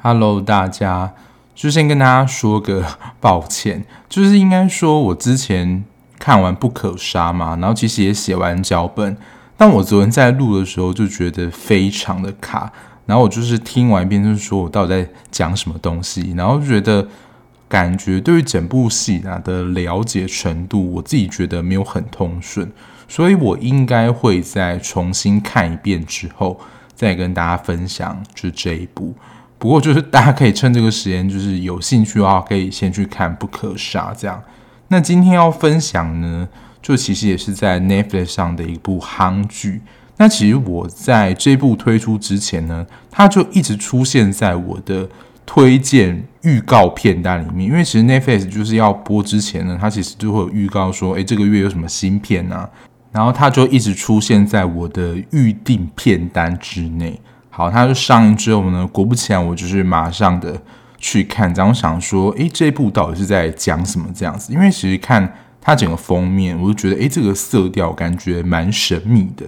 Hello，大家，就先跟大家说个抱歉，就是应该说我之前看完《不可杀》嘛，然后其实也写完脚本，但我昨天在录的时候就觉得非常的卡，然后我就是听完一遍，就是说我到底在讲什么东西，然后就觉得感觉对于整部戏啊的了解程度，我自己觉得没有很通顺，所以我应该会再重新看一遍之后，再跟大家分享就这一部。不过就是大家可以趁这个时间，就是有兴趣的话，可以先去看《不可杀》这样。那今天要分享呢，就其实也是在 Netflix 上的一部韩剧。那其实我在这部推出之前呢，它就一直出现在我的推荐预告片单里面。因为其实 Netflix 就是要播之前呢，它其实就会有预告说，诶，这个月有什么新片啊？然后它就一直出现在我的预定片单之内。好，它就上映之后呢，果不其然，我就是马上的去看。然后想说，诶，这一部到底是在讲什么这样子？因为其实看它整个封面，我就觉得，诶，这个色调感觉蛮神秘的。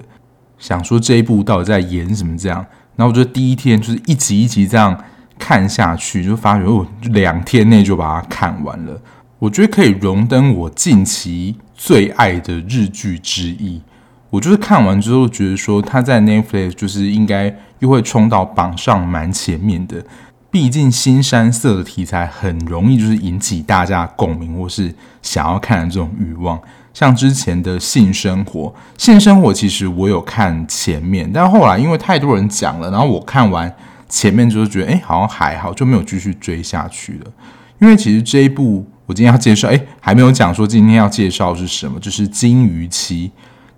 想说这一部到底在演什么这样？然后我觉得第一天就是一集一集这样看下去，就发觉我两天内就把它看完了。我觉得可以荣登我近期最爱的日剧之一。我就是看完之后觉得说，他在 Netflix 就是应该又会冲到榜上蛮前面的。毕竟新山色的题材很容易就是引起大家共鸣或是想要看的这种欲望。像之前的性生活，性生活其实我有看前面，但后来因为太多人讲了，然后我看完前面就是觉得，哎，好像还好，就没有继续追下去了。因为其实这一部我今天要介绍，哎，还没有讲说今天要介绍是什么，就是《金鱼妻》。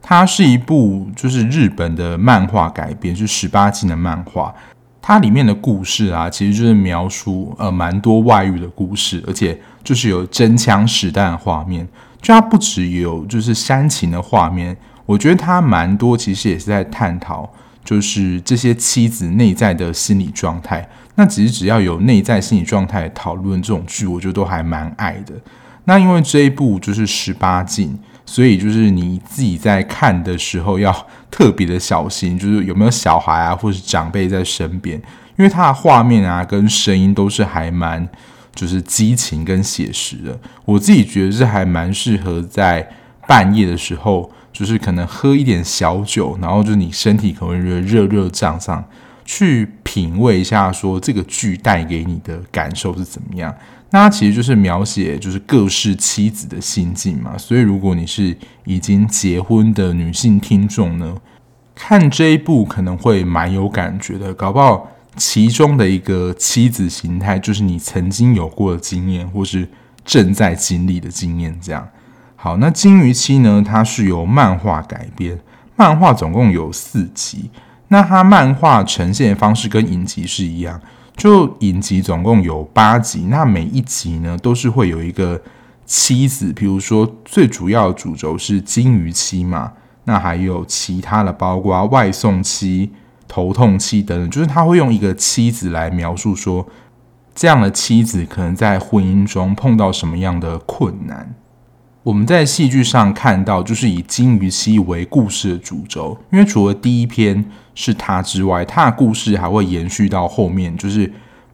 它是一部就是日本的漫画改编，是十八禁的漫画。它里面的故事啊，其实就是描述呃蛮多外遇的故事，而且就是有真枪实弹的画面。就它不只有就是煽情的画面，我觉得它蛮多其实也是在探讨，就是这些妻子内在的心理状态。那其实只要有内在心理状态讨论这种剧，我觉得都还蛮爱的。那因为这一部就是十八禁。所以就是你自己在看的时候要特别的小心，就是有没有小孩啊，或是长辈在身边，因为它的画面啊跟声音都是还蛮就是激情跟写实的。我自己觉得是还蛮适合在半夜的时候，就是可能喝一点小酒，然后就是你身体可能会热热胀胀，去品味一下说这个剧带给你的感受是怎么样。那它其实就是描写就是各式妻子的心境嘛，所以如果你是已经结婚的女性听众呢，看这一部可能会蛮有感觉的，搞不好其中的一个妻子形态就是你曾经有过的经验，或是正在经历的经验。这样好，那《金鱼妻》呢，它是由漫画改编，漫画总共有四集，那它漫画呈现的方式跟影集是一样。就影集总共有八集，那每一集呢都是会有一个妻子，比如说最主要的主轴是金鱼妻嘛，那还有其他的，包括外送妻、头痛妻等等，就是他会用一个妻子来描述说，这样的妻子可能在婚姻中碰到什么样的困难。我们在戏剧上看到，就是以金鱼妻为故事的主轴，因为除了第一篇是他之外，他的故事还会延续到后面，就是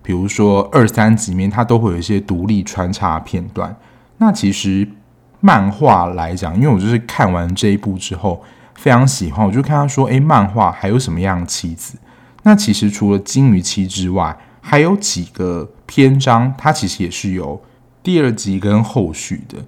比如说二三集面，他都会有一些独立穿插片段。那其实漫画来讲，因为我就是看完这一部之后非常喜欢，我就看他说，诶，漫画还有什么样的妻子？那其实除了金鱼妻之外，还有几个篇章，它其实也是有第二集跟后续的。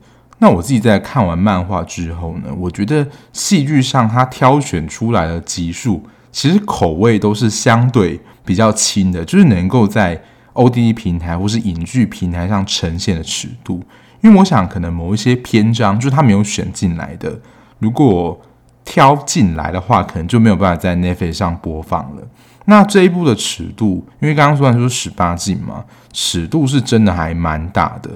那我自己在看完漫画之后呢，我觉得戏剧上他挑选出来的集数，其实口味都是相对比较轻的，就是能够在 O D D 平台或是影剧平台上呈现的尺度。因为我想，可能某一些篇章就是他没有选进来的，如果挑进来的话，可能就没有办法在 Netflix 上播放了。那这一部的尺度，因为刚刚说的说十八禁嘛，尺度是真的还蛮大的。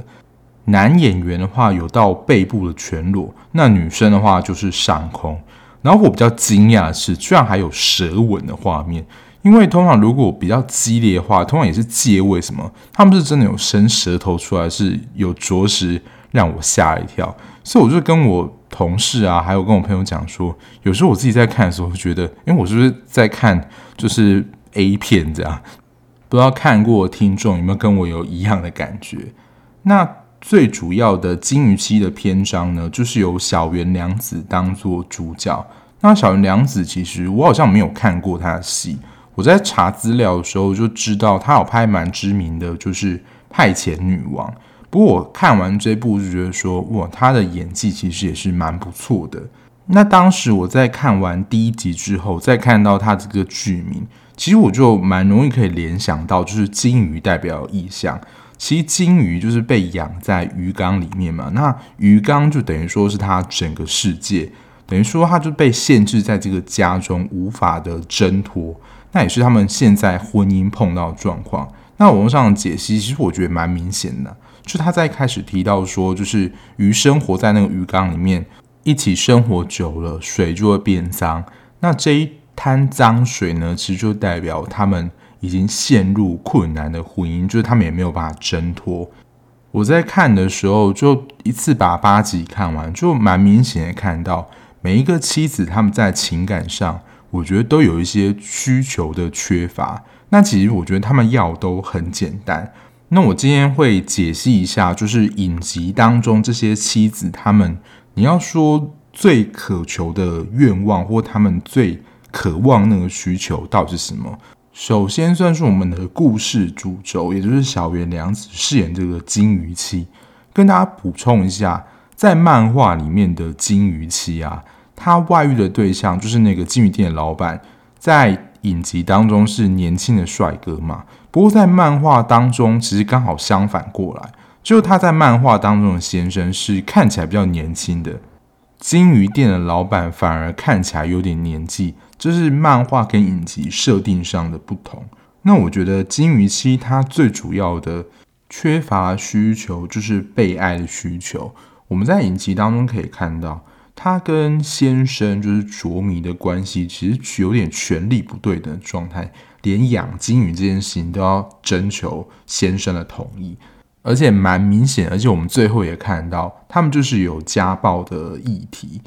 男演员的话有到背部的全裸，那女生的话就是上空。然后我比较惊讶的是，居然还有舌吻的画面，因为通常如果比较激烈的话，通常也是借位什么，他们是真的有伸舌头出来，是有着实让我吓一跳。所以我就跟我同事啊，还有跟我朋友讲说，有时候我自己在看的时候，会觉得，因为我是不是在看就是 A 片这样？不知道看过的听众有没有跟我有一样的感觉？那最主要的金鱼期的篇章呢，就是由小原良子当做主角。那小原良子其实我好像没有看过他的戏。我在查资料的时候就知道，他有拍蛮知名的，就是《派遣女王》。不过我看完这部就觉得说，哇，他的演技其实也是蛮不错的。那当时我在看完第一集之后，再看到他这个剧名，其实我就蛮容易可以联想到，就是金鱼代表意象。其实金鱼就是被养在鱼缸里面嘛，那鱼缸就等于说是它整个世界，等于说它就被限制在这个家中，无法的挣脱。那也是他们现在婚姻碰到的状况。那网络上的解析，其实我觉得蛮明显的，就他在开始提到说，就是鱼生活在那个鱼缸里面，一起生活久了，水就会变脏。那这一滩脏水呢，其实就代表他们已经陷入困难的婚姻，就是他们也没有办法挣脱。我在看的时候，就一次把八集看完，就蛮明显的看到每一个妻子他们在情感上。我觉得都有一些需求的缺乏，那其实我觉得他们要都很简单。那我今天会解析一下，就是影集当中这些妻子，他们你要说最渴求的愿望，或他们最渴望那个需求到底是什么？首先算是我们的故事主轴，也就是小原良子饰演这个金鱼妻。跟大家补充一下，在漫画里面的金鱼妻啊。他外遇的对象就是那个金鱼店的老板，在影集当中是年轻的帅哥嘛。不过在漫画当中，其实刚好相反过来，就他在漫画当中的先生是看起来比较年轻的，金鱼店的老板反而看起来有点年纪，这是漫画跟影集设定上的不同。那我觉得金鱼妻他最主要的缺乏需求就是被爱的需求，我们在影集当中可以看到。他跟先生就是卓迷的关系，其实有点权力不对等的状态，连养金鱼这件事情都要征求先生的同意，而且蛮明显，而且我们最后也看到，他们就是有家暴的议题，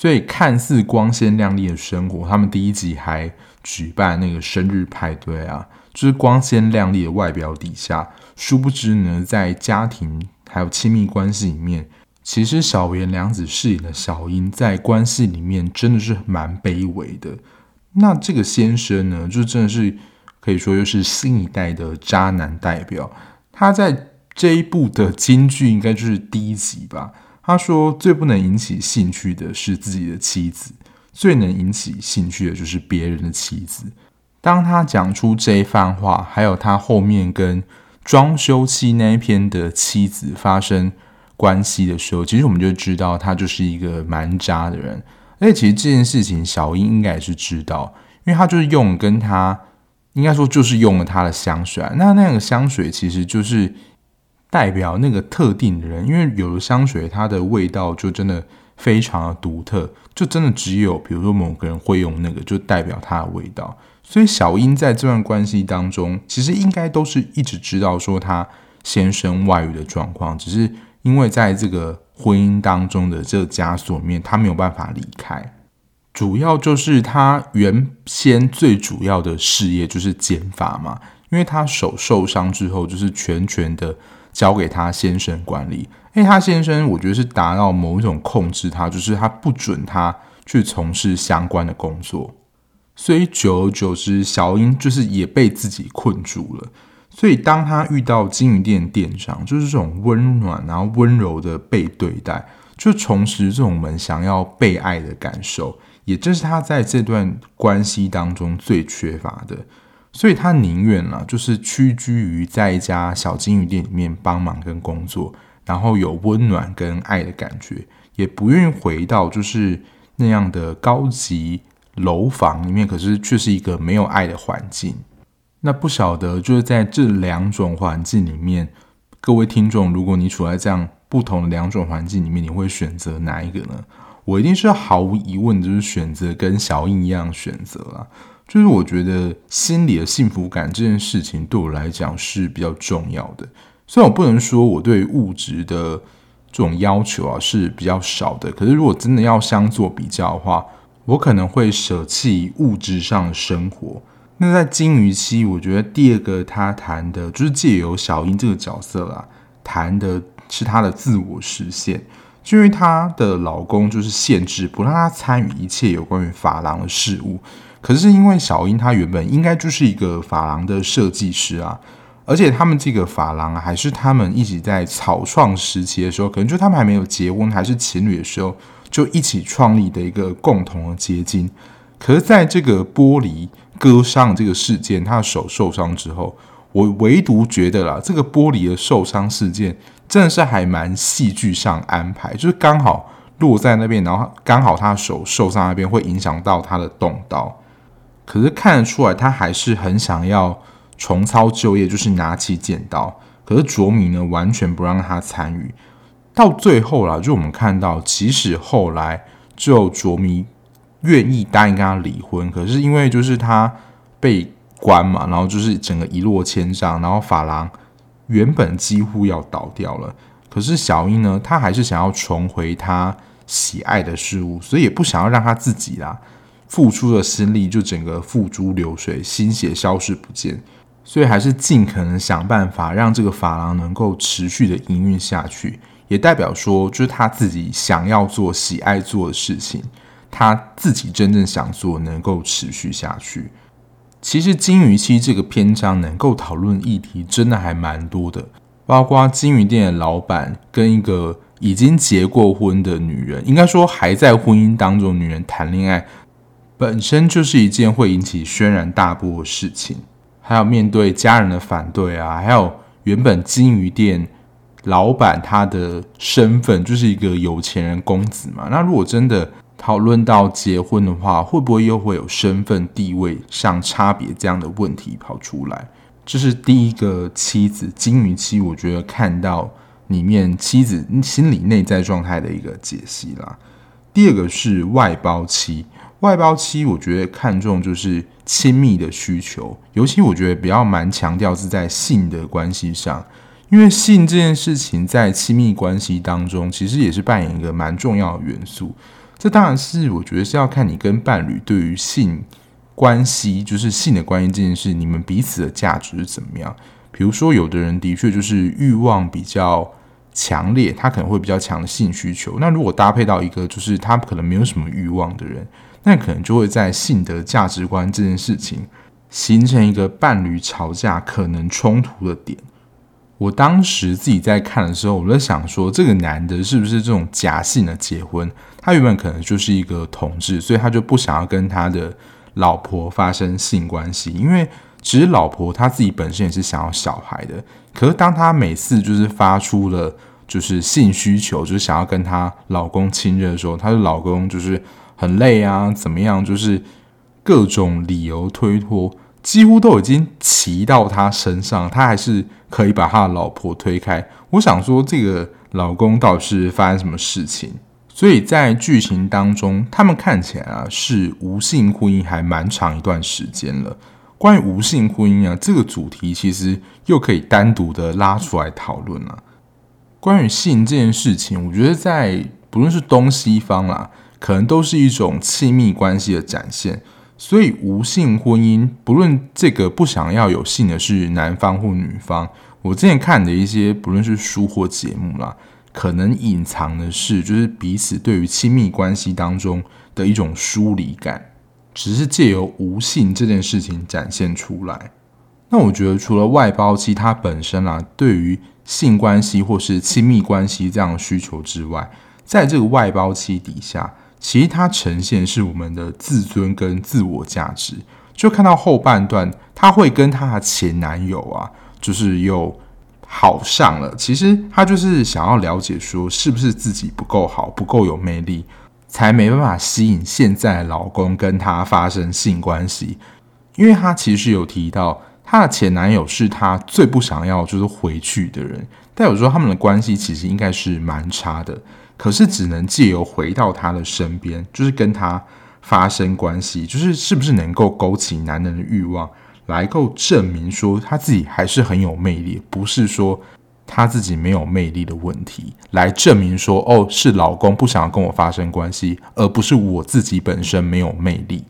所以看似光鲜亮丽的生活，他们第一集还举办那个生日派对啊，就是光鲜亮丽的外表底下，殊不知呢，在家庭还有亲密关系里面。其实小原良子饰演的小樱在关系里面真的是蛮卑微的。那这个先生呢，就真的是可以说又是新一代的渣男代表。他在这一部的金句应该就是第一集吧。他说最不能引起兴趣的是自己的妻子，最能引起兴趣的就是别人的妻子。当他讲出这一番话，还有他后面跟装修期那一篇的妻子发生。关系的时候，其实我们就知道他就是一个蛮渣的人。而且，其实这件事情小英应该也是知道，因为他就是用跟他应该说就是用了他的香水。那那个香水其实就是代表那个特定的人，因为有的香水它的味道就真的非常的独特，就真的只有比如说某个人会用那个，就代表它的味道。所以小英在这段关系当中，其实应该都是一直知道说他先生外遇的状况，只是。因为在这个婚姻当中的这个枷锁里面，他没有办法离开。主要就是他原先最主要的事业就是减法嘛，因为他手受伤之后，就是全权的交给他先生管理。因为，他先生我觉得是达到某一种控制他，就是他不准他去从事相关的工作，所以久而久之，小英就是也被自己困住了。所以，当他遇到金鱼店店长，就是这种温暖然后温柔的被对待，就重拾这种我们想要被爱的感受，也正是他在这段关系当中最缺乏的。所以他宁愿啊，就是屈居于在一家小金鱼店里面帮忙跟工作，然后有温暖跟爱的感觉，也不愿意回到就是那样的高级楼房里面，可是却是一个没有爱的环境。那不晓得，就是在这两种环境里面，各位听众，如果你处在这样不同的两种环境里面，你会选择哪一个呢？我一定是毫无疑问，就是选择跟小樱一样选择啊。就是我觉得心里的幸福感这件事情对我来讲是比较重要的。虽然我不能说我对物质的这种要求啊是比较少的，可是如果真的要相做比较的话，我可能会舍弃物质上的生活。那在金鱼期，我觉得第二个他谈的就是借由小英这个角色啦，谈的是她的自我实现。就因为她的老公就是限制不让她参与一切有关于法郎的事物。可是因为小英她原本应该就是一个发廊的设计师啊，而且他们这个发廊还是他们一起在草创时期的时候，可能就他们还没有结婚还是情侣的时候就一起创立的一个共同的结晶。可是在这个玻璃割伤这个事件，他的手受伤之后，我唯独觉得啦，这个玻璃的受伤事件真的是还蛮戏剧上安排，就是刚好落在那边，然后刚好他的手受伤那边会影响到他的动刀。可是看得出来，他还是很想要重操旧业，就是拿起剪刀。可是卓米呢，完全不让他参与。到最后啦，就我们看到，即使后来就卓米愿意答应跟他离婚，可是因为就是他被关嘛，然后就是整个一落千丈，然后法郎原本几乎要倒掉了。可是小英呢，他还是想要重回他喜爱的事物，所以也不想要让他自己啦。付出的心力就整个付诸流水，心血消失不见，所以还是尽可能想办法让这个发廊能够持续的营运下去，也代表说，就是他自己想要做、喜爱做的事情，他自己真正想做能够持续下去。其实金鱼期这个篇章能够讨论议题真的还蛮多的，包括金鱼店的老板跟一个已经结过婚的女人，应该说还在婚姻当中女人谈恋爱。本身就是一件会引起轩然大波的事情，还有面对家人的反对啊，还有原本金鱼店老板他的身份就是一个有钱人公子嘛。那如果真的讨论到结婚的话，会不会又会有身份地位上差别这样的问题跑出来？这是第一个妻子金鱼期，我觉得看到里面妻子心理内在状态的一个解析啦。第二个是外包期。外包期，我觉得看重就是亲密的需求，尤其我觉得比较蛮强调是在性的关系上，因为性这件事情在亲密关系当中，其实也是扮演一个蛮重要的元素。这当然是我觉得是要看你跟伴侣对于性关系，就是性的关系这件事，你们彼此的价值是怎么样。比如说，有的人的确就是欲望比较强烈，他可能会比较强的性需求。那如果搭配到一个就是他可能没有什么欲望的人。那可能就会在性的价值观这件事情形成一个伴侣吵架可能冲突的点。我当时自己在看的时候，我在想说，这个男的是不是这种假性的结婚？他原本可能就是一个同志，所以他就不想要跟他的老婆发生性关系，因为其实老婆他自己本身也是想要小孩的。可是当他每次就是发出了就是性需求，就是想要跟他老公亲热的时候，他的老公就是。很累啊，怎么样？就是各种理由推脱，几乎都已经骑到他身上，他还是可以把他的老婆推开。我想说，这个老公到底是发生什么事情？所以在剧情当中，他们看起来啊是无性婚姻还蛮长一段时间了。关于无性婚姻啊这个主题，其实又可以单独的拉出来讨论了。关于性这件事情，我觉得在不论是东西方啦。可能都是一种亲密关系的展现，所以无性婚姻，不论这个不想要有性的是男方或女方，我之前看的一些不论是书或节目啦，可能隐藏的是就是彼此对于亲密关系当中的一种疏离感，只是借由无性这件事情展现出来。那我觉得除了外包期它本身啊，对于性关系或是亲密关系这样的需求之外，在这个外包期底下。其实它呈现是我们的自尊跟自我价值，就看到后半段，她会跟她的前男友啊，就是又好上了。其实她就是想要了解说，是不是自己不够好，不够有魅力，才没办法吸引现在老公跟她发生性关系。因为她其实有提到，她的前男友是她最不想要就是回去的人，但有时候他们的关系其实应该是蛮差的。可是只能借由回到他的身边，就是跟他发生关系，就是是不是能够勾起男人的欲望，来够证明说他自己还是很有魅力，不是说他自己没有魅力的问题，来证明说哦，是老公不想要跟我发生关系，而不是我自己本身没有魅力。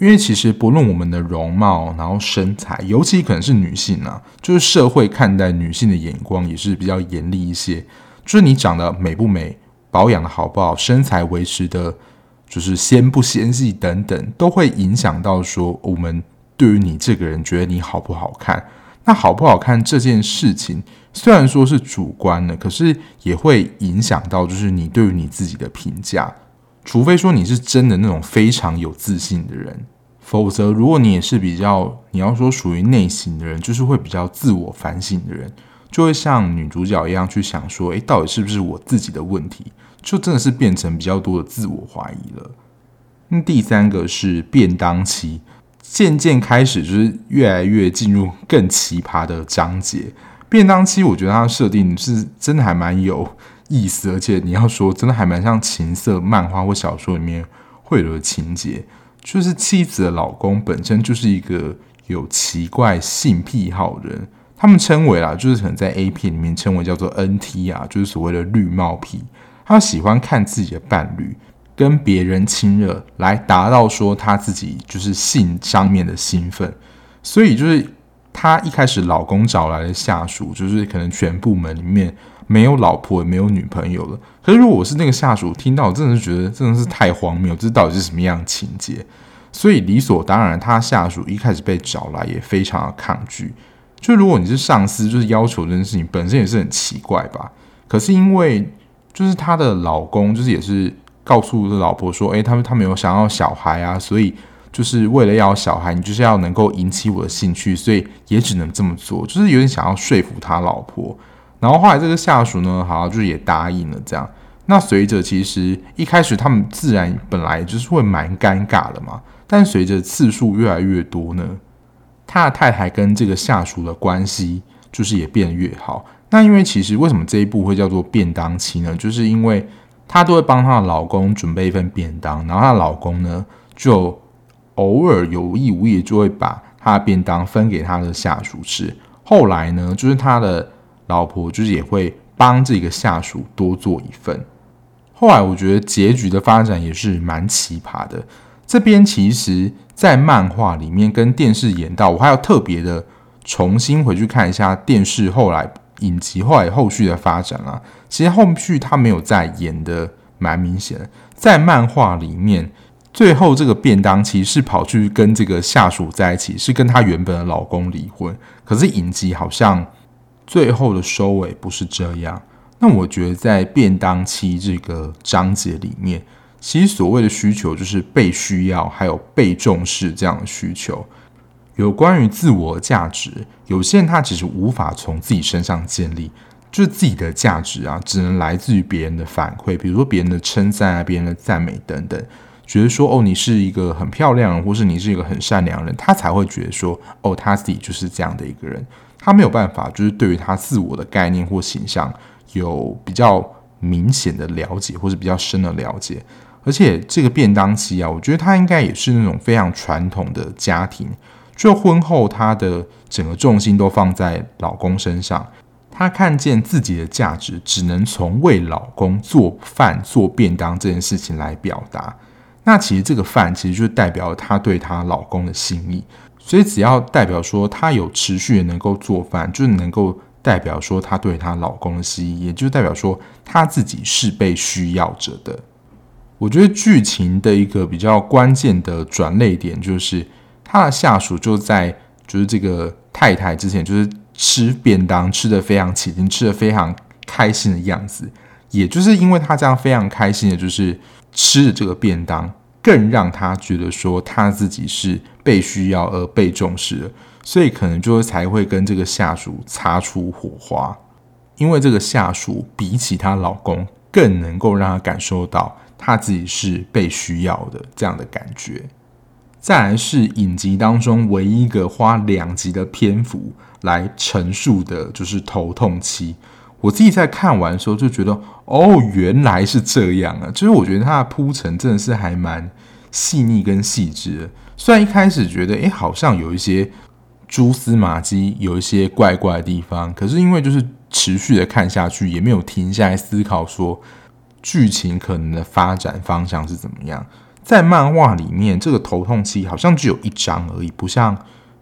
因为其实不论我们的容貌，然后身材，尤其可能是女性啊，就是社会看待女性的眼光也是比较严厉一些。就是你长得美不美，保养的好不好，身材维持的，就是纤不纤细等等，都会影响到说我们对于你这个人觉得你好不好看。那好不好看这件事情，虽然说是主观的，可是也会影响到就是你对于你自己的评价。除非说你是真的那种非常有自信的人，否则如果你也是比较，你要说属于内省的人，就是会比较自我反省的人，就会像女主角一样去想说，诶，到底是不是我自己的问题？就真的是变成比较多的自我怀疑了。那第三个是便当期，渐渐开始就是越来越进入更奇葩的章节。便当期，我觉得它的设定是真的还蛮有。意思，而且你要说真的还蛮像情色漫画或小说里面会有的情节，就是妻子的老公本身就是一个有奇怪性癖好的人，他们称为啦，就是可能在 A 片里面称为叫做 NT 啊，就是所谓的绿帽癖，他喜欢看自己的伴侣跟别人亲热，来达到说他自己就是性上面的兴奋，所以就是他一开始老公找来的下属，就是可能全部门里面。没有老婆也没有女朋友了。可是如果我是那个下属，听到真的是觉得真的是太荒谬，这到底是什么样的情节？所以理所当然，他下属一开始被找来也非常的抗拒。就如果你是上司，就是要求这件事情本身也是很奇怪吧？可是因为就是她的老公，就是也是告诉老婆说，诶，他们他们有想要小孩啊，所以就是为了要小孩，你就是要能够引起我的兴趣，所以也只能这么做，就是有点想要说服他老婆。然后后来这个下属呢，好像就是也答应了这样。那随着其实一开始他们自然本来就是会蛮尴尬的嘛，但随着次数越来越多呢，他的太太跟这个下属的关系就是也变越好。那因为其实为什么这一部会叫做便当期呢？就是因为她都会帮她的老公准备一份便当，然后她的老公呢就偶尔有意无意就会把她的便当分给她的下属吃。后来呢，就是她的。老婆就是也会帮这个下属多做一份。后来我觉得结局的发展也是蛮奇葩的。这边其实，在漫画里面跟电视演到，我还要特别的重新回去看一下电视后来影集后来后续的发展啊。其实后续他没有再演的蛮明显。在漫画里面，最后这个便当其实是跑去跟这个下属在一起，是跟她原本的老公离婚。可是影集好像。最后的收尾不是这样。那我觉得在便当期这个章节里面，其实所谓的需求就是被需要，还有被重视这样的需求。有关于自我价值，有些人他其实无法从自己身上建立，就是自己的价值啊，只能来自于别人的反馈，比如说别人的称赞啊，别人的赞美等等。觉得说哦，你是一个很漂亮，或是你是一个很善良的人，他才会觉得说哦，他自己就是这样的一个人。他没有办法，就是对于他自我的概念或形象有比较明显的了解，或是比较深的了解。而且这个便当期啊，我觉得他应该也是那种非常传统的家庭，就婚后她的整个重心都放在老公身上，她看见自己的价值只能从为老公做饭做便当这件事情来表达。那其实这个饭其实就代表她对她老公的心意。所以，只要代表说她有持续的能够做饭，就能够代表说她对她老公的心意，也就代表说她自己是被需要着的。我觉得剧情的一个比较关键的转泪点，就是她的下属就在就是这个太太之前，就是吃便当吃得非常起劲，吃得非常开心的样子，也就是因为她这样非常开心的，就是吃的这个便当。更让他觉得说他自己是被需要而被重视的，所以可能就才会跟这个下属擦出火花。因为这个下属比起她老公更能够让她感受到她自己是被需要的这样的感觉。再来是影集当中唯一一个花两集的篇幅来陈述的，就是头痛期。我自己在看完的时候就觉得，哦，原来是这样啊！就是我觉得它的铺陈真的是还蛮细腻跟细致的。虽然一开始觉得，诶，好像有一些蛛丝马迹，有一些怪怪的地方，可是因为就是持续的看下去，也没有停下来思考说剧情可能的发展方向是怎么样。在漫画里面，这个头痛期好像只有一章而已，不像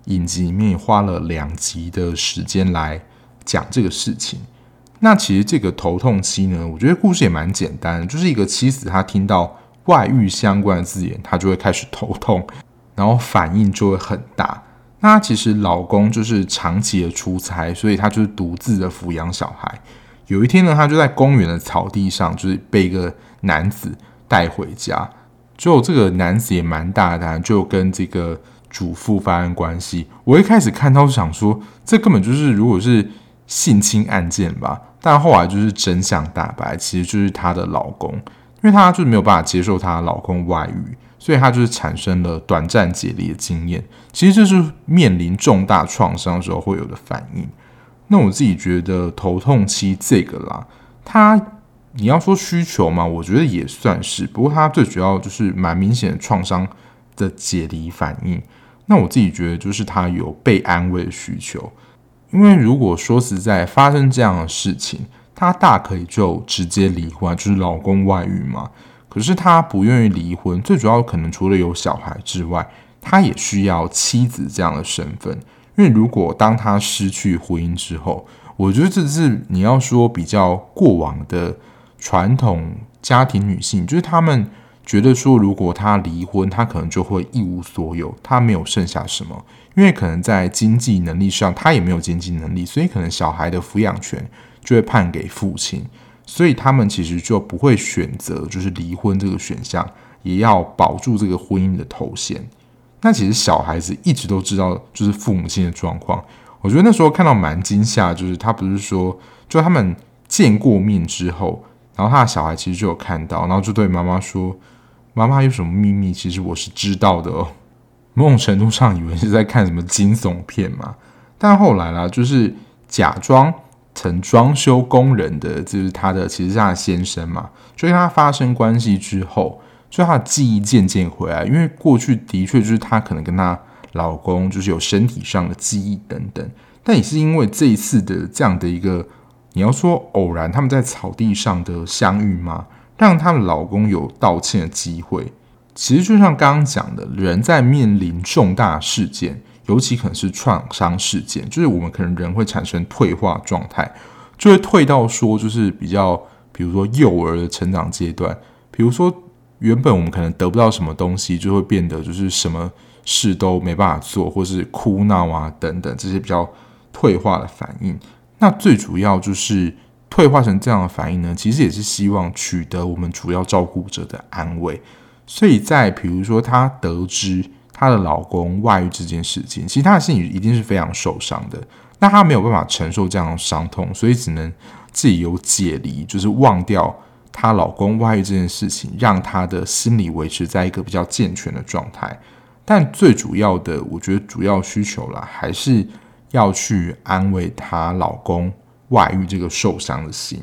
影集里面花了两集的时间来讲这个事情。那其实这个头痛期呢，我觉得故事也蛮简单，就是一个妻子她听到外遇相关的字眼，她就会开始头痛，然后反应就会很大。那其实老公就是长期的出差，所以他就是独自的抚养小孩。有一天呢，他就在公园的草地上，就是被一个男子带回家。就这个男子也蛮大胆，就跟这个主妇发生关系。我一开始看到是想说，这根本就是如果是性侵案件吧。但后来就是真相大白，其实就是她的老公，因为她就是没有办法接受她老公外遇，所以她就是产生了短暂解离的经验。其实这是面临重大创伤的时候会有的反应。那我自己觉得头痛期这个啦，它你要说需求嘛，我觉得也算是。不过它最主要就是蛮明显的创伤的解离反应。那我自己觉得就是他有被安慰的需求。因为如果说实在发生这样的事情，他大可以就直接离婚，就是老公外遇嘛。可是他不愿意离婚，最主要可能除了有小孩之外，他也需要妻子这样的身份。因为如果当他失去婚姻之后，我觉得这是你要说比较过往的传统家庭女性，就是他们觉得说，如果她离婚，她可能就会一无所有，她没有剩下什么。因为可能在经济能力上，她也没有经济能力，所以可能小孩的抚养权就会判给父亲，所以他们其实就不会选择就是离婚这个选项，也要保住这个婚姻的头衔。那其实小孩子一直都知道就是父母亲的状况，我觉得那时候看到蛮惊吓，就是他不是说就他们见过面之后，然后他的小孩其实就有看到，然后就对妈妈说：“妈妈有什么秘密？其实我是知道的哦。”某种程度上以为是在看什么惊悚片嘛，但后来啦，就是假装成装修工人的，就是他的其实是他先生嘛，就跟他发生关系之后，就他的记忆渐渐回来，因为过去的确就是他可能跟他老公就是有身体上的记忆等等，但也是因为这一次的这样的一个你要说偶然他们在草地上的相遇吗，让他的老公有道歉的机会。其实就像刚刚讲的，人在面临重大事件，尤其可能是创伤事件，就是我们可能人会产生退化状态，就会退到说就是比较，比如说幼儿的成长阶段，比如说原本我们可能得不到什么东西，就会变得就是什么事都没办法做，或是哭闹啊等等这些比较退化的反应。那最主要就是退化成这样的反应呢，其实也是希望取得我们主要照顾者的安慰。所以在比如说，她得知她的老公外遇这件事情，其实她的心里一定是非常受伤的。那她没有办法承受这样的伤痛，所以只能自己有解离，就是忘掉她老公外遇这件事情，让她的心理维持在一个比较健全的状态。但最主要的，我觉得主要需求啦，还是要去安慰她老公外遇这个受伤的心。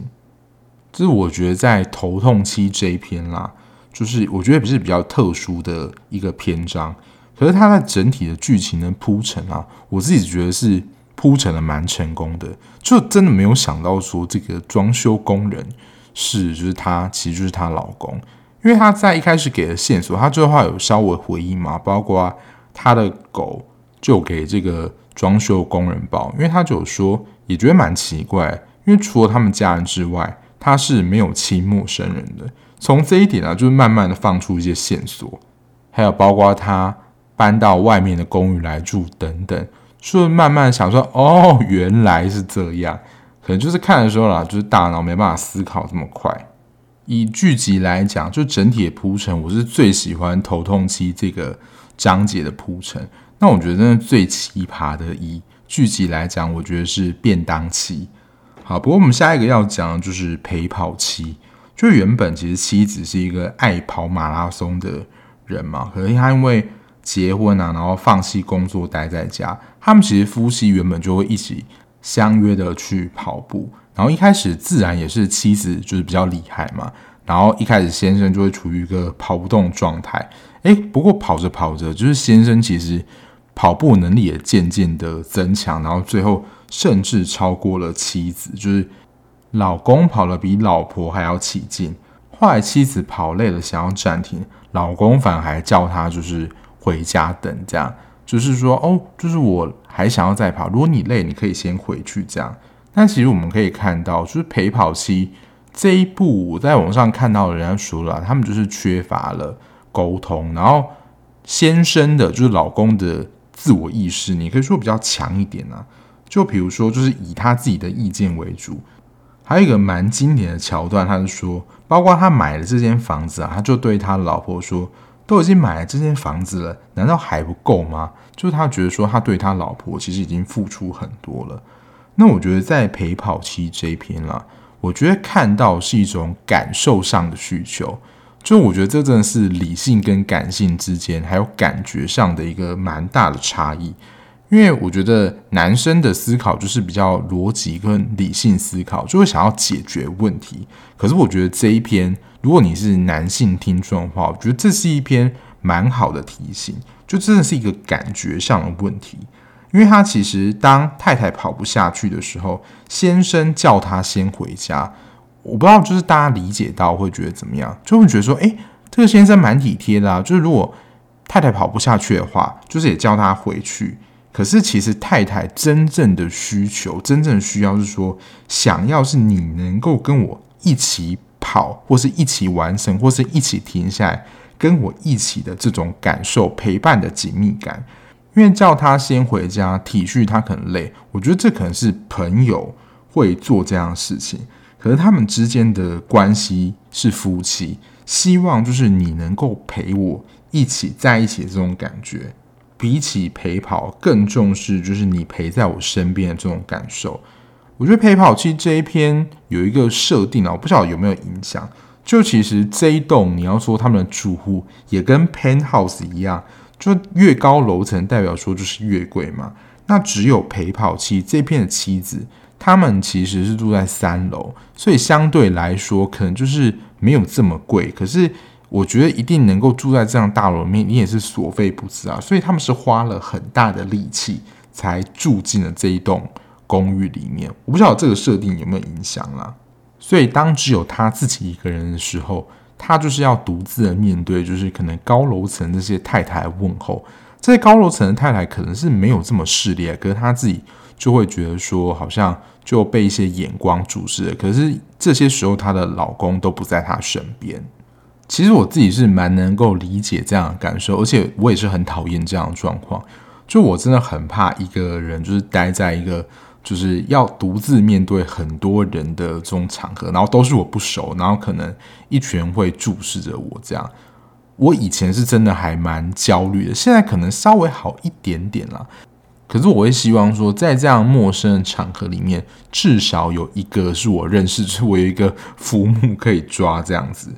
这是我觉得在头痛期这一篇啦。就是我觉得不是比较特殊的一个篇章，可是它在整体的剧情的铺陈啊，我自己觉得是铺陈的蛮成功的。就真的没有想到说这个装修工人是就是她，其实就是她老公，因为她在一开始给的线索，她最后有稍微回应嘛，包括她的狗就给这个装修工人包，因为他就有说也觉得蛮奇怪，因为除了他们家人之外，他是没有亲陌生人的。从这一点啊，就是慢慢的放出一些线索，还有包括他搬到外面的公寓来住等等，就慢慢想说，哦，原来是这样，可能就是看的时候啦，就是大脑没办法思考这么快。以剧集来讲，就整体的铺陈，我是最喜欢头痛期这个章节的铺陈。那我觉得真的最奇葩的，以剧集来讲，我觉得是便当期。好，不过我们下一个要讲的就是陪跑期。就原本其实妻子是一个爱跑马拉松的人嘛，可是他因为结婚啊，然后放弃工作待在家。他们其实夫妻原本就会一起相约的去跑步，然后一开始自然也是妻子就是比较厉害嘛，然后一开始先生就会处于一个跑不动状态。哎，不过跑着跑着，就是先生其实跑步能力也渐渐的增强，然后最后甚至超过了妻子，就是老公跑了比老婆还要起劲。后来妻子跑累了，想要暂停，老公反而还叫他就是回家等，这样就是说哦，就是我还想要再跑，如果你累，你可以先回去这样。但其实我们可以看到，就是陪跑期这一步，我在网上看到人家说了，他们就是缺乏了。沟通，然后先生的就是老公的自我意识，你可以说比较强一点啊。就比如说，就是以他自己的意见为主。还有一个蛮经典的桥段，他是说，包括他买了这间房子啊，他就对他老婆说：“都已经买了这间房子了，难道还不够吗？”就是他觉得说，他对他老婆其实已经付出很多了。那我觉得在陪跑期这一篇啦，我觉得看到是一种感受上的需求。就我觉得这真的是理性跟感性之间，还有感觉上的一个蛮大的差异。因为我觉得男生的思考就是比较逻辑跟理性思考，就会想要解决问题。可是我觉得这一篇，如果你是男性听众的话，我觉得这是一篇蛮好的提醒，就真的是一个感觉上的问题。因为他其实当太太跑不下去的时候，先生叫他先回家。我不知道，就是大家理解到会觉得怎么样？就会觉得说，诶，这个先生蛮体贴的啊。就是如果太太跑不下去的话，就是也叫他回去。可是其实太太真正的需求，真正需要是说，想要是你能够跟我一起跑，或是一起完成，或是一起停下来，跟我一起的这种感受，陪伴的紧密感。因为叫他先回家，体恤他可能累。我觉得这可能是朋友会做这样的事情。可是他们之间的关系是夫妻，希望就是你能够陪我一起在一起的这种感觉，比起陪跑更重视就是你陪在我身边的这种感受。我觉得陪跑期这一篇有一个设定啊，我不晓得有没有影响。就其实这一栋你要说他们的住户也跟 Penthouse 一样，就越高楼层代表说就是越贵嘛。那只有陪跑期这片的妻子。他们其实是住在三楼，所以相对来说可能就是没有这么贵。可是我觉得一定能够住在这样大楼里面，你也是所费不貲啊。所以他们是花了很大的力气才住进了这一栋公寓里面。我不知道这个设定有没有影响啦。所以当只有他自己一个人的时候，他就是要独自的面对，就是可能高楼层这些太太问候。这些高楼层的太太可能是没有这么势利，可是他自己。就会觉得说，好像就被一些眼光注视了。可是这些时候，她的老公都不在她身边。其实我自己是蛮能够理解这样的感受，而且我也是很讨厌这样的状况。就我真的很怕一个人，就是待在一个就是要独自面对很多人的这种场合，然后都是我不熟，然后可能一群人会注视着我这样。我以前是真的还蛮焦虑的，现在可能稍微好一点点了。可是我会希望说，在这样陌生的场合里面，至少有一个是我认识，是我有一个浮木可以抓这样子。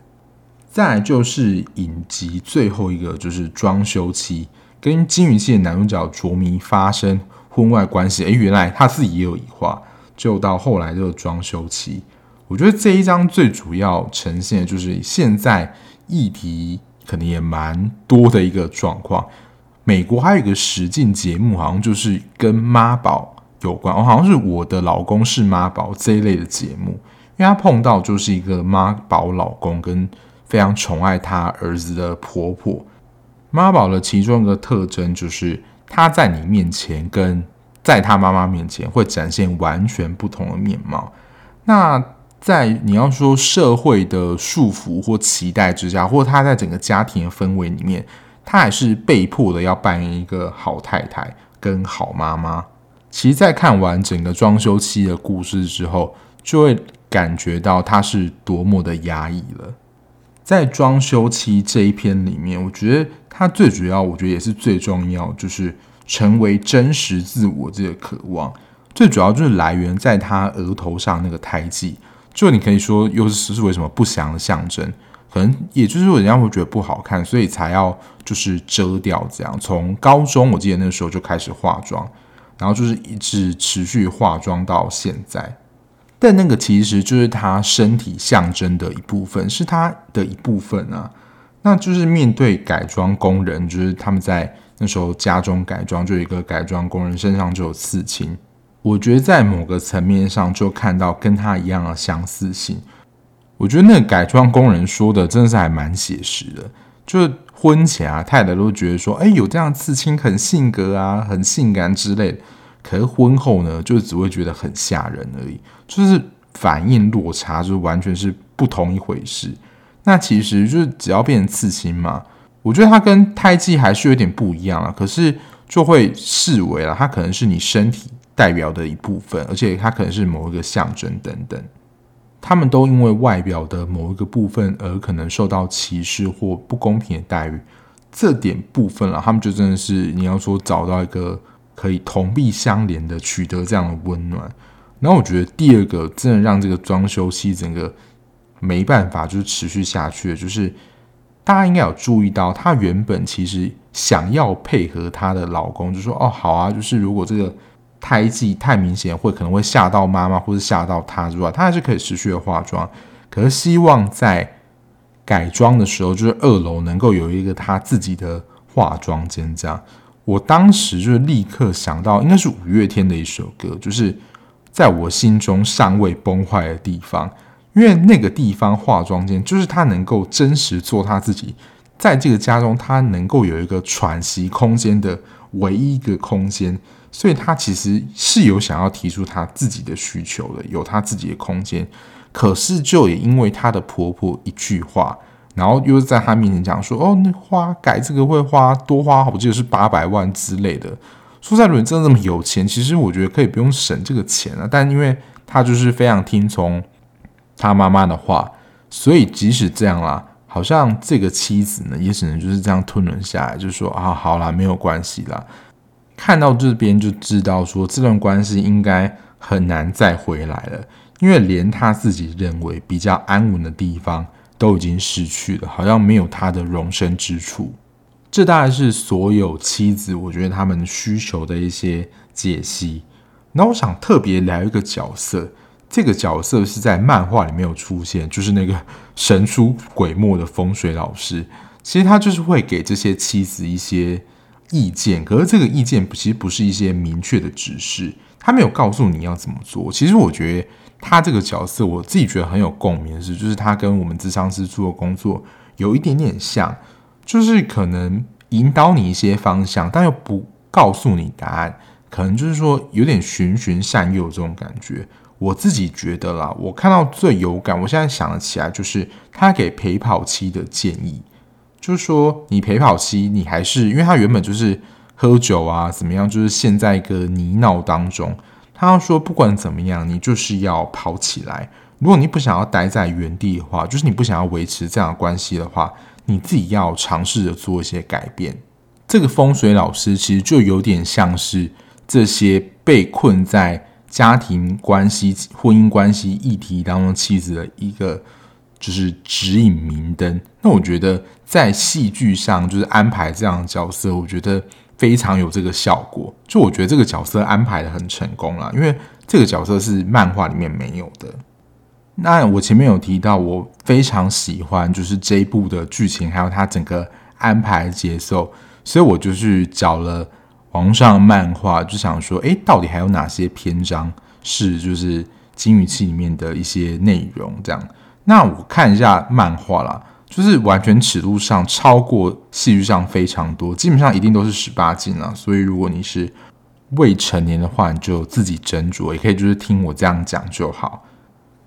再来就是影集最后一个，就是装修期，跟金鱼期的男主角卓迷发生婚外关系。诶，原来他自己也有一话，就到后来这个装修期。我觉得这一章最主要呈现的就是现在议题可能也蛮多的一个状况。美国还有一个实境节目，好像就是跟妈宝有关，哦，好像是我的老公是妈宝这一类的节目，因为他碰到就是一个妈宝老公跟非常宠爱他儿子的婆婆。妈宝的其中一个特征就是他在你面前跟在他妈妈面前会展现完全不同的面貌。那在你要说社会的束缚或期待之下，或他在整个家庭的氛围里面。她还是被迫的要扮演一个好太太跟好妈妈。其实，在看完整个装修期的故事之后，就会感觉到她是多么的压抑了。在装修期这一篇里面，我觉得她最主要，我觉得也是最重要，就是成为真实自我这个渴望。最主要就是来源在她额头上那个胎记，就你可以说又是是为什么不祥的象征。可能也就是，人家会觉得不好看，所以才要就是遮掉这样。从高中我记得那时候就开始化妆，然后就是一直持续化妆到现在。但那个其实就是他身体象征的一部分，是他的一部分啊。那就是面对改装工人，就是他们在那时候家中改装，就一个改装工人身上就有刺青。我觉得在某个层面上就看到跟他一样的相似性。我觉得那个改装工人说的真的是还蛮写实的，就是婚前啊，太太都觉得说，哎，有这样刺青很性格啊，很性感之类。可是婚后呢，就只会觉得很吓人而已，就是反应落差，就是完全是不同一回事。那其实就是只要变成刺青嘛，我觉得它跟胎记还是有点不一样啊。可是就会视为了，它可能是你身体代表的一部分，而且它可能是某一个象征等等。他们都因为外表的某一个部分而可能受到歧视或不公平的待遇，这点部分了，他们就真的是你要说找到一个可以同病相怜的，取得这样的温暖。然后我觉得第二个真的让这个装修期整个没办法就是持续下去的，就是大家应该有注意到，她原本其实想要配合她的老公，就说哦好啊，就是如果这个。胎记太明显，会可能会吓到妈妈，或者吓到她之外，她还是可以持续的化妆。可是希望在改装的时候，就是二楼能够有一个她自己的化妆间。这样，我当时就立刻想到，应该是五月天的一首歌，就是在我心中尚未崩坏的地方，因为那个地方化妆间，就是她能够真实做她自己，在这个家中，她能够有一个喘息空间的唯一一个空间。所以她其实是有想要提出她自己的需求的，有她自己的空间。可是就也因为她的婆婆一句话，然后又在她面前讲说：“哦，那花改这个会花多花，我记得是八百万之类的。”说在伦真的这么有钱，其实我觉得可以不用省这个钱啊。但因为她就是非常听从她妈妈的话，所以即使这样啦，好像这个妻子呢，也只能就是这样吞忍下来，就说：“啊，好啦，没有关系啦。”看到这边就知道，说这段关系应该很难再回来了，因为连他自己认为比较安稳的地方都已经失去了，好像没有他的容身之处。这大概是所有妻子，我觉得他们需求的一些解析。那我想特别聊一个角色，这个角色是在漫画里面有出现，就是那个神出鬼没的风水老师。其实他就是会给这些妻子一些。意见，可是这个意见其实不是一些明确的指示，他没有告诉你要怎么做。其实我觉得他这个角色，我自己觉得很有共鸣的是，就是他跟我们咨商师做的工作有一点点像，就是可能引导你一些方向，但又不告诉你答案，可能就是说有点循循善诱这种感觉。我自己觉得啦，我看到最有感，我现在想得起来，就是他给陪跑期的建议。就是说，你陪跑期，你还是因为他原本就是喝酒啊，怎么样？就是陷在一个泥淖当中。他要说，不管怎么样，你就是要跑起来。如果你不想要待在原地的话，就是你不想要维持这样的关系的话，你自己要尝试着做一些改变。这个风水老师其实就有点像是这些被困在家庭关系、婚姻关系议题当中妻子的一个。就是指引明灯。那我觉得在戏剧上，就是安排这样的角色，我觉得非常有这个效果。就我觉得这个角色安排得很成功啦，因为这个角色是漫画里面没有的。那我前面有提到，我非常喜欢就是这一部的剧情，还有它整个安排节奏，所以我就去找了网上漫画，就想说，诶，到底还有哪些篇章是就是金鱼期里面的一些内容这样。那我看一下漫画啦，就是完全尺度上超过戏剧上非常多，基本上一定都是十八禁了。所以如果你是未成年的话，你就自己斟酌，也可以就是听我这样讲就好。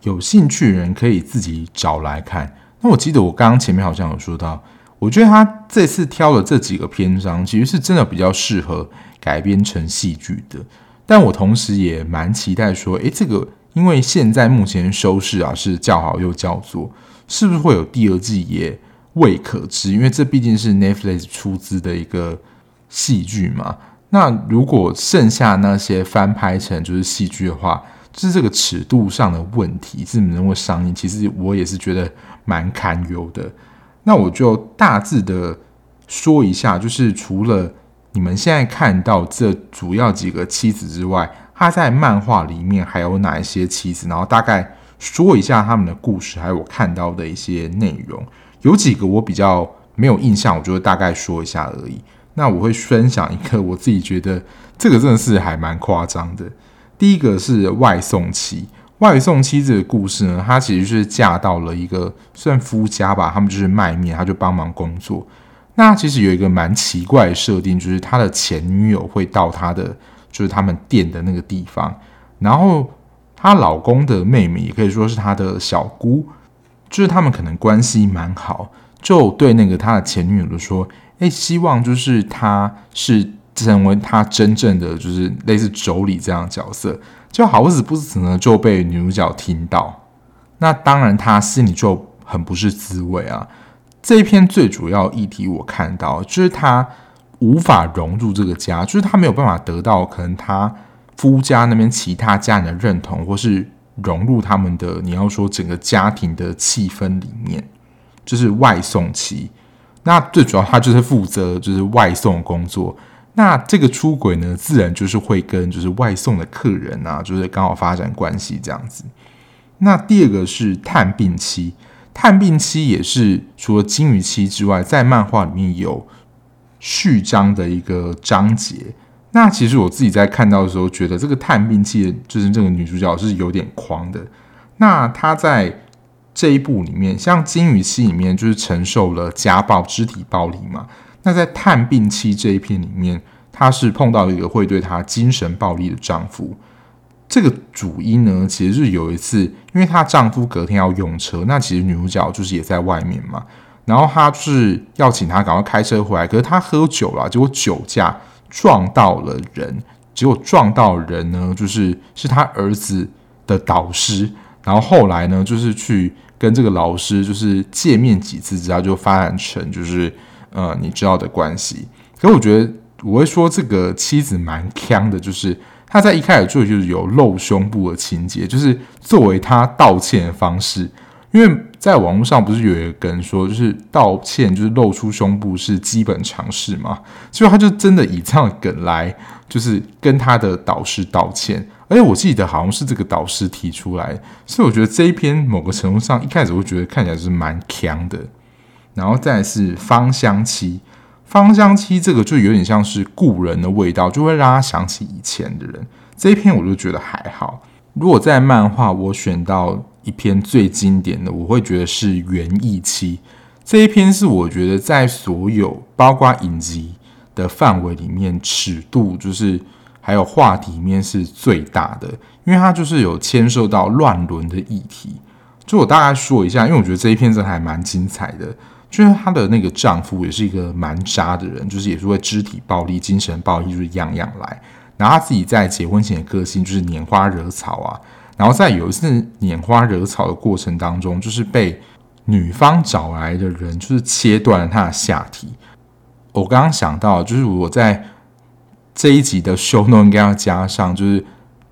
有兴趣的人可以自己找来看。那我记得我刚刚前面好像有说到，我觉得他这次挑的这几个篇章，其实是真的比较适合改编成戏剧的。但我同时也蛮期待说，诶，这个。因为现在目前收视啊是叫好又叫座，是不是会有第二季也未可知？因为这毕竟是 Netflix 出资的一个戏剧嘛。那如果剩下那些翻拍成就是戏剧的话，就是这个尺度上的问题，是不能够上映？其实我也是觉得蛮堪忧的。那我就大致的说一下，就是除了你们现在看到这主要几个妻子之外。他在漫画里面还有哪一些妻子，然后大概说一下他们的故事，还有我看到的一些内容。有几个我比较没有印象，我就会大概说一下而已。那我会分享一个我自己觉得这个真的是还蛮夸张的。第一个是外送妻，外送妻子的故事呢，她其实是嫁到了一个算夫家吧，他们就是卖面，他就帮忙工作。那其实有一个蛮奇怪的设定，就是他的前女友会到他的就是他们店的那个地方，然后她老公的妹妹也可以说是他的小姑，就是他们可能关系蛮好，就对那个他的前女友就说：“诶，希望就是他是成为他真正的就是类似妯娌这样的角色。”就好死不死呢，就被女主角听到，那当然她心里就很不是滋味啊。这一篇最主要议题，我看到就是他无法融入这个家，就是他没有办法得到可能他夫家那边其他家人的认同，或是融入他们的你要说整个家庭的气氛里面，就是外送期。那最主要他就是负责就是外送工作。那这个出轨呢，自然就是会跟就是外送的客人啊，就是刚好发展关系这样子。那第二个是探病期。探病期也是除了金鱼期之外，在漫画里面有序章的一个章节。那其实我自己在看到的时候，觉得这个探病期就是这个女主角是有点狂的。那她在这一部里面，像金鱼妻里面就是承受了家暴、肢体暴力嘛。那在探病期这一篇里面，她是碰到一个会对她精神暴力的丈夫。这个主因呢，其实是有一次，因为她丈夫隔天要用车，那其实女主角就是也在外面嘛，然后他是要请他赶快开车回来，可是他喝酒了，结果酒驾撞到了人，结果撞到人呢，就是是他儿子的导师，然后后来呢，就是去跟这个老师就是见面几次之后，就发展成就是呃你知道的关系。可是我觉得我会说这个妻子蛮锵的，就是。他在一开始做就是有露胸部的情节，就是作为他道歉的方式。因为在网络上不是有一个人说，就是道歉就是露出胸部是基本常识嘛，所以他就真的以这样的梗来，就是跟他的导师道歉。而且我记得好像是这个导师提出来，所以我觉得这一篇某个程度上一开始会觉得看起来是蛮强的。然后再来是芳香妻。芳香妻这个就有点像是故人的味道，就会让他想起以前的人。这一篇我就觉得还好。如果在漫画我选到一篇最经典的，我会觉得是园艺期。这一篇是我觉得在所有包括影集的范围里面，尺度就是还有话题面是最大的，因为它就是有牵涉到乱伦的议题。就我大概说一下，因为我觉得这一篇真的还蛮精彩的。就是她的那个丈夫也是一个蛮渣的人，就是也是会肢体暴力、精神暴力，就是样样来。然后她自己在结婚前的个性就是拈花惹草啊。然后在有一次拈花惹草的过程当中，就是被女方找来的人就是切断了她的下体。我刚刚想到，就是我在这一集的 show no 应该要加上，就是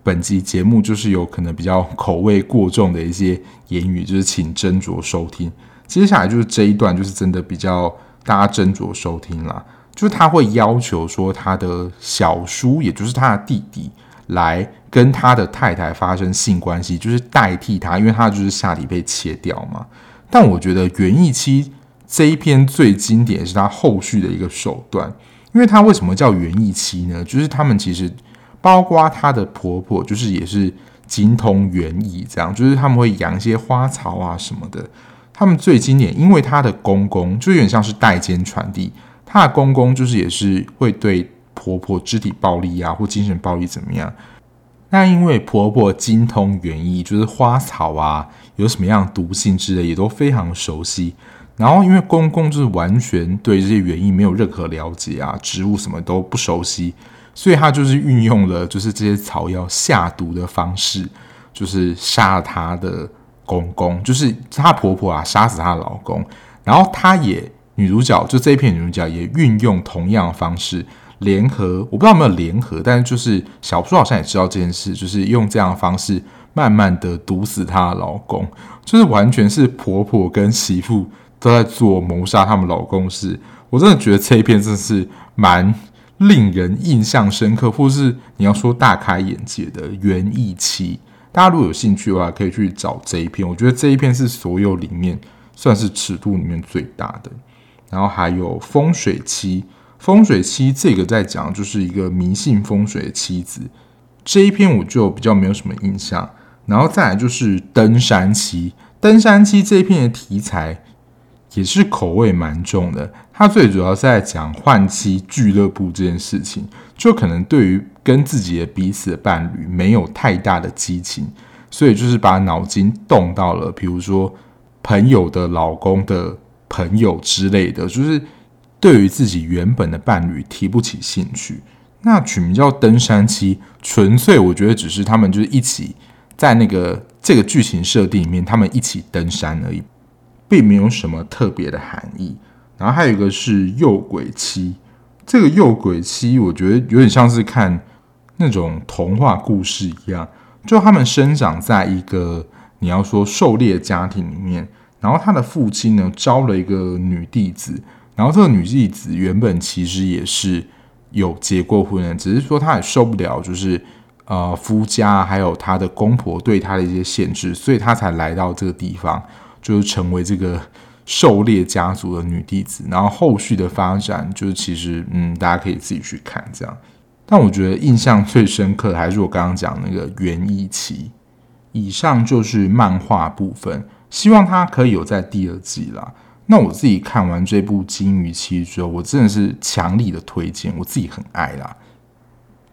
本集节目就是有可能比较口味过重的一些言语，就是请斟酌收听。接下来就是这一段，就是真的比较大家斟酌收听啦。就是他会要求说，他的小叔，也就是他的弟弟，来跟他的太太发生性关系，就是代替他，因为他就是下体被切掉嘛。但我觉得园艺期这一篇最经典是他后续的一个手段，因为他为什么叫园艺期呢？就是他们其实包括他的婆婆，就是也是精通园艺，这样就是他们会养一些花草啊什么的。他们最经典，因为他的公公就有点像是代间传递，他的公公就是也是会对婆婆肢体暴力啊，或精神暴力怎么样。那因为婆婆精通园艺，就是花草啊有什么样毒性之类，也都非常熟悉。然后因为公公就是完全对这些园艺没有任何了解啊，植物什么都不熟悉，所以他就是运用了就是这些草药下毒的方式，就是杀了他的。公公就是她婆婆啊，杀死她的老公，然后她也女主角就这一篇女主角也运用同样的方式联合，我不知道有没有联合，但是就是小叔好像也知道这件事，就是用这样的方式慢慢的毒死她的老公，就是完全是婆婆跟媳妇都在做谋杀他们老公事。我真的觉得这一篇真的是蛮令人印象深刻，或是你要说大开眼界的园艺期。大家如果有兴趣的话，可以去找这一篇。我觉得这一篇是所有里面算是尺度里面最大的。然后还有风水期，风水漆这个在讲就是一个迷信风水的妻子。这一篇我就比较没有什么印象。然后再来就是登山漆，登山漆这一篇的题材也是口味蛮重的。它最主要是在讲换妻俱乐部这件事情，就可能对于跟自己的彼此的伴侣没有太大的激情，所以就是把脑筋动到了，比如说朋友的老公的朋友之类的，就是对于自己原本的伴侣提不起兴趣。那取名叫登山漆，纯粹我觉得只是他们就是一起。在那个这个剧情设定里面，他们一起登山而已，并没有什么特别的含义。然后还有一个是诱鬼漆，这个诱鬼漆我觉得有点像是看那种童话故事一样，就他们生长在一个你要说狩猎家庭里面，然后他的父亲呢招了一个女弟子，然后这个女弟子原本其实也是有结过婚的，只是说她也受不了，就是。呃，夫家还有她的公婆对她的一些限制，所以她才来到这个地方，就是成为这个狩猎家族的女弟子。然后后续的发展，就是其实嗯，大家可以自己去看这样。但我觉得印象最深刻的还是我刚刚讲那个园艺漆。以上就是漫画部分，希望它可以有在第二季啦。那我自己看完这部《金鱼期》之后，我真的是强力的推荐，我自己很爱啦。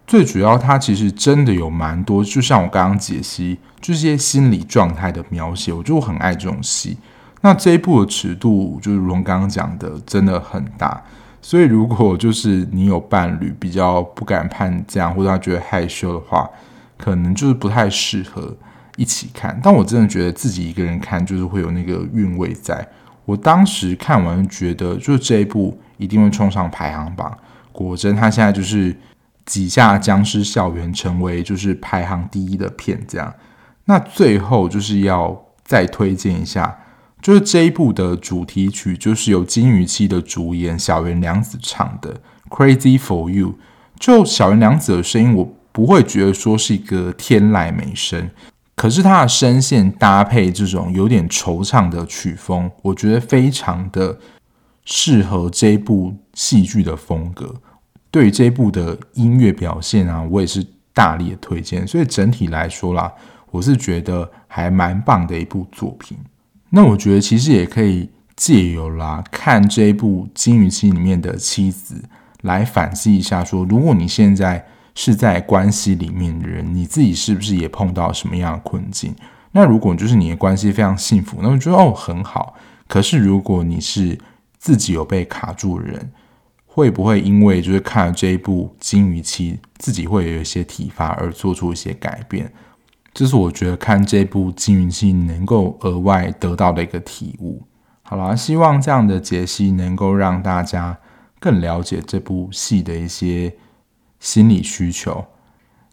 最主要，它其实真的有蛮多，就像我刚刚解析，就是些心理状态的描写，我就很爱这种戏。那这一部的尺度，就是如同刚刚讲的，真的很大。所以，如果就是你有伴侣比较不敢看这样，或者他觉得害羞的话，可能就是不太适合一起看。但我真的觉得自己一个人看，就是会有那个韵味在。我当时看完觉得，就是这一部一定会冲上排行榜。果真，他现在就是。挤下《僵尸校园》成为就是排行第一的片，这样。那最后就是要再推荐一下，就是这一部的主题曲，就是由金鱼期的主演小原凉子唱的《Crazy for You》。就小原凉子的声音，我不会觉得说是一个天籁美声，可是他的声线搭配这种有点惆怅的曲风，我觉得非常的适合这一部戏剧的风格。对于这一部的音乐表现啊，我也是大力的推荐。所以整体来说啦，我是觉得还蛮棒的一部作品。那我觉得其实也可以借由啦看这部《金鱼姬》里面的妻子来反思一下说，说如果你现在是在关系里面的人，你自己是不是也碰到什么样的困境？那如果就是你的关系非常幸福，那我觉得哦很好。可是如果你是自己有被卡住的人，会不会因为就是看了这一部《金鱼期》，自己会有一些体罚而做出一些改变？这是我觉得看这部《金鱼期》能够额外得到的一个体悟。好啦，希望这样的解析能够让大家更了解这部戏的一些心理需求，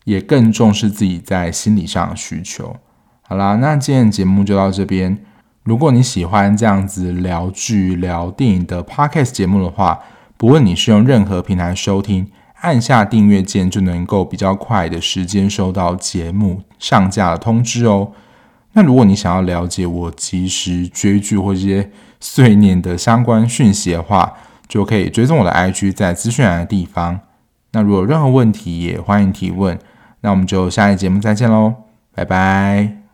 也更重视自己在心理上的需求。好啦，那今天的节目就到这边。如果你喜欢这样子聊剧、聊电影的 Podcast 节目的话，不论你是用任何平台收听，按下订阅键就能够比较快的时间收到节目上架的通知哦。那如果你想要了解我即时追剧或这些碎念的相关讯息的话，就可以追踪我的 IG 在资讯栏的地方。那如果有任何问题，也欢迎提问。那我们就下一节目再见喽，拜拜。